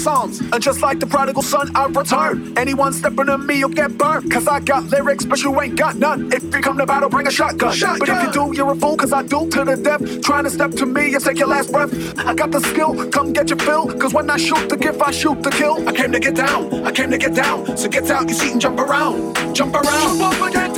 Psalms. And just like the prodigal son, I return. Anyone stepping on me, you'll get burned. Cause I got lyrics, but you ain't got none. If you come to battle, bring a shotgun. shotgun. But if you do, you're a fool, cause I do to the death. Trying to step to me and take your last breath. I got the skill, come get your fill. Cause when I shoot the gift, I shoot the kill. I came to get down, I came to get down. So get out your seat and jump around. Jump around, jump up and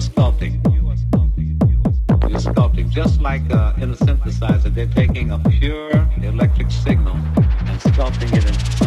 are sculpting. You're sculpting just like uh, in a synthesizer. They're taking a pure electric signal and sculpting it into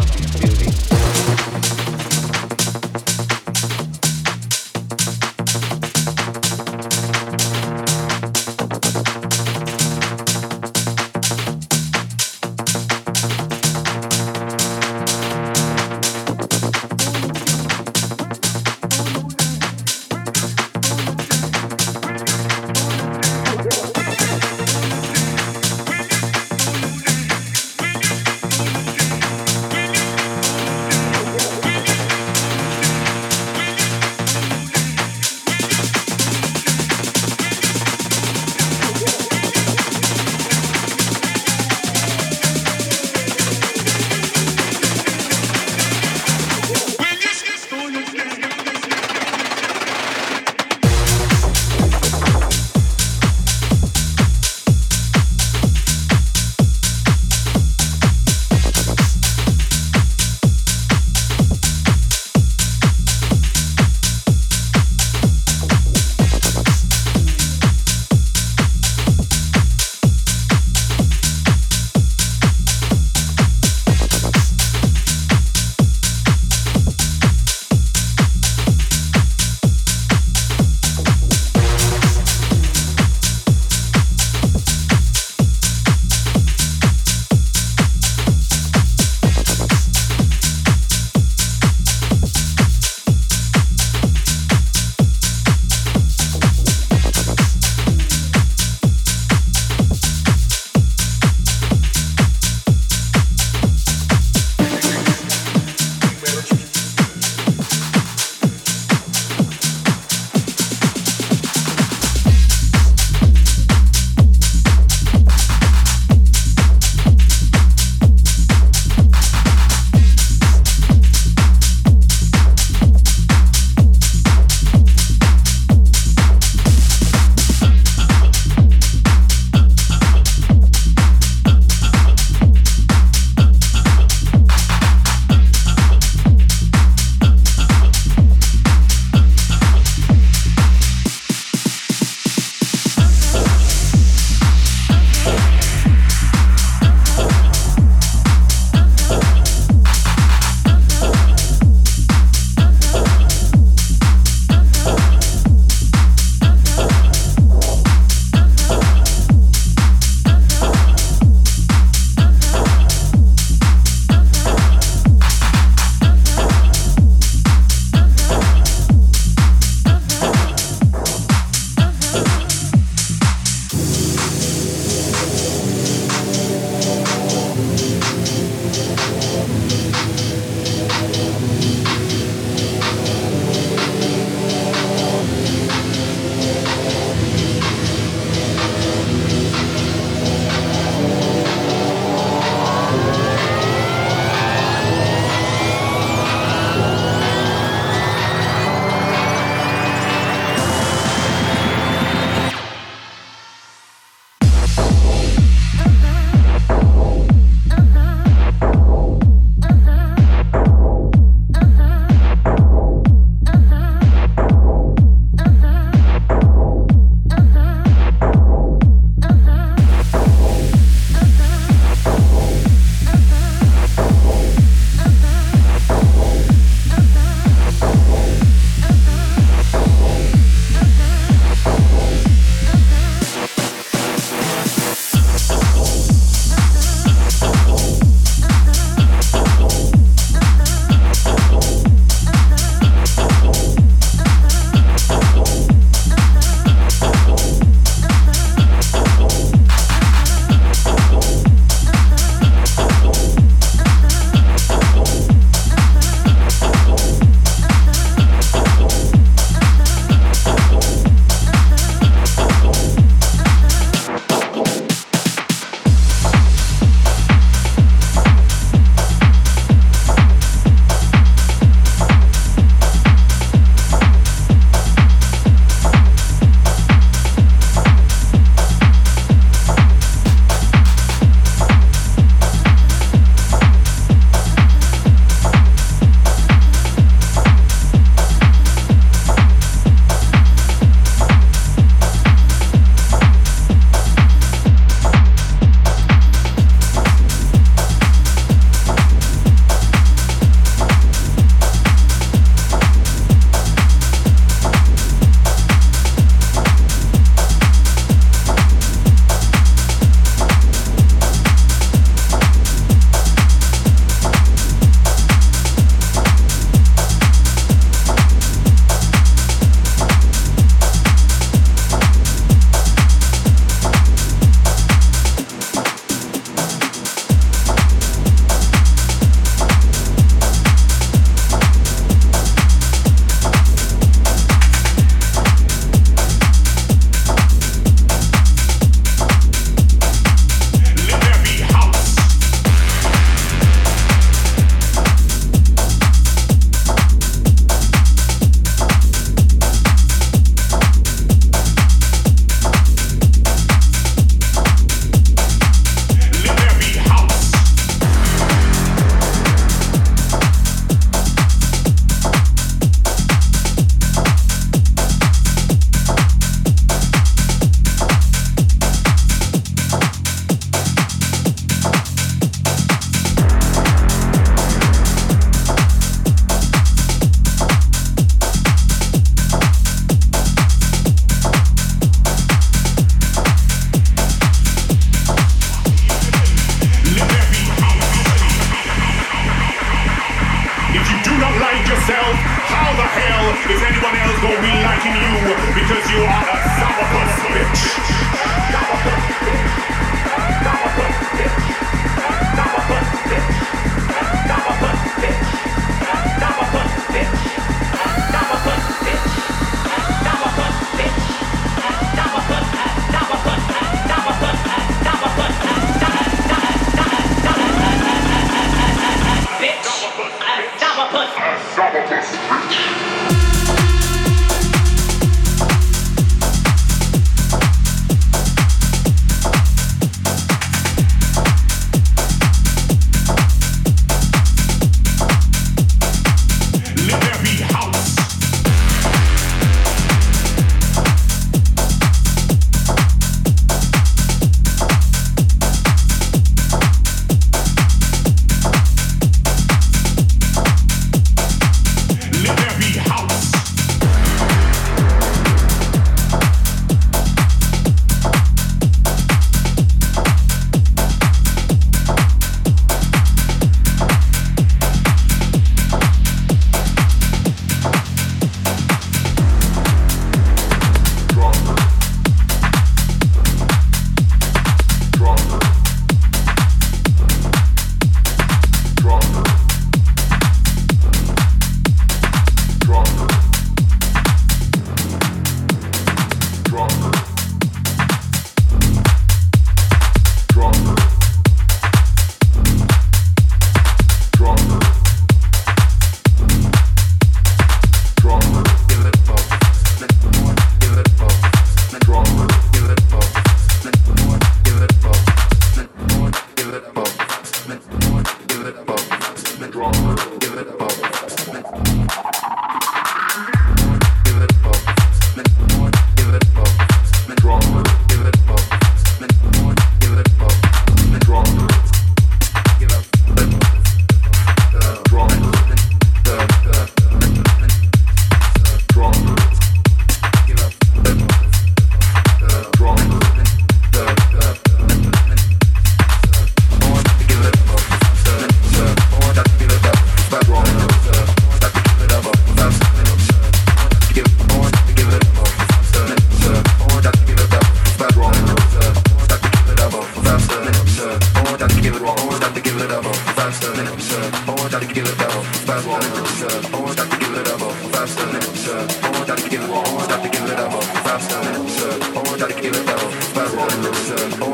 I want Always to give it up. Faster than absurd. Always got to give it up. Faster than absurd. Always got to give it up. Faster than absurd. Always got to give it up. Faster than absurd. Always got to give it up. Faster than absurd.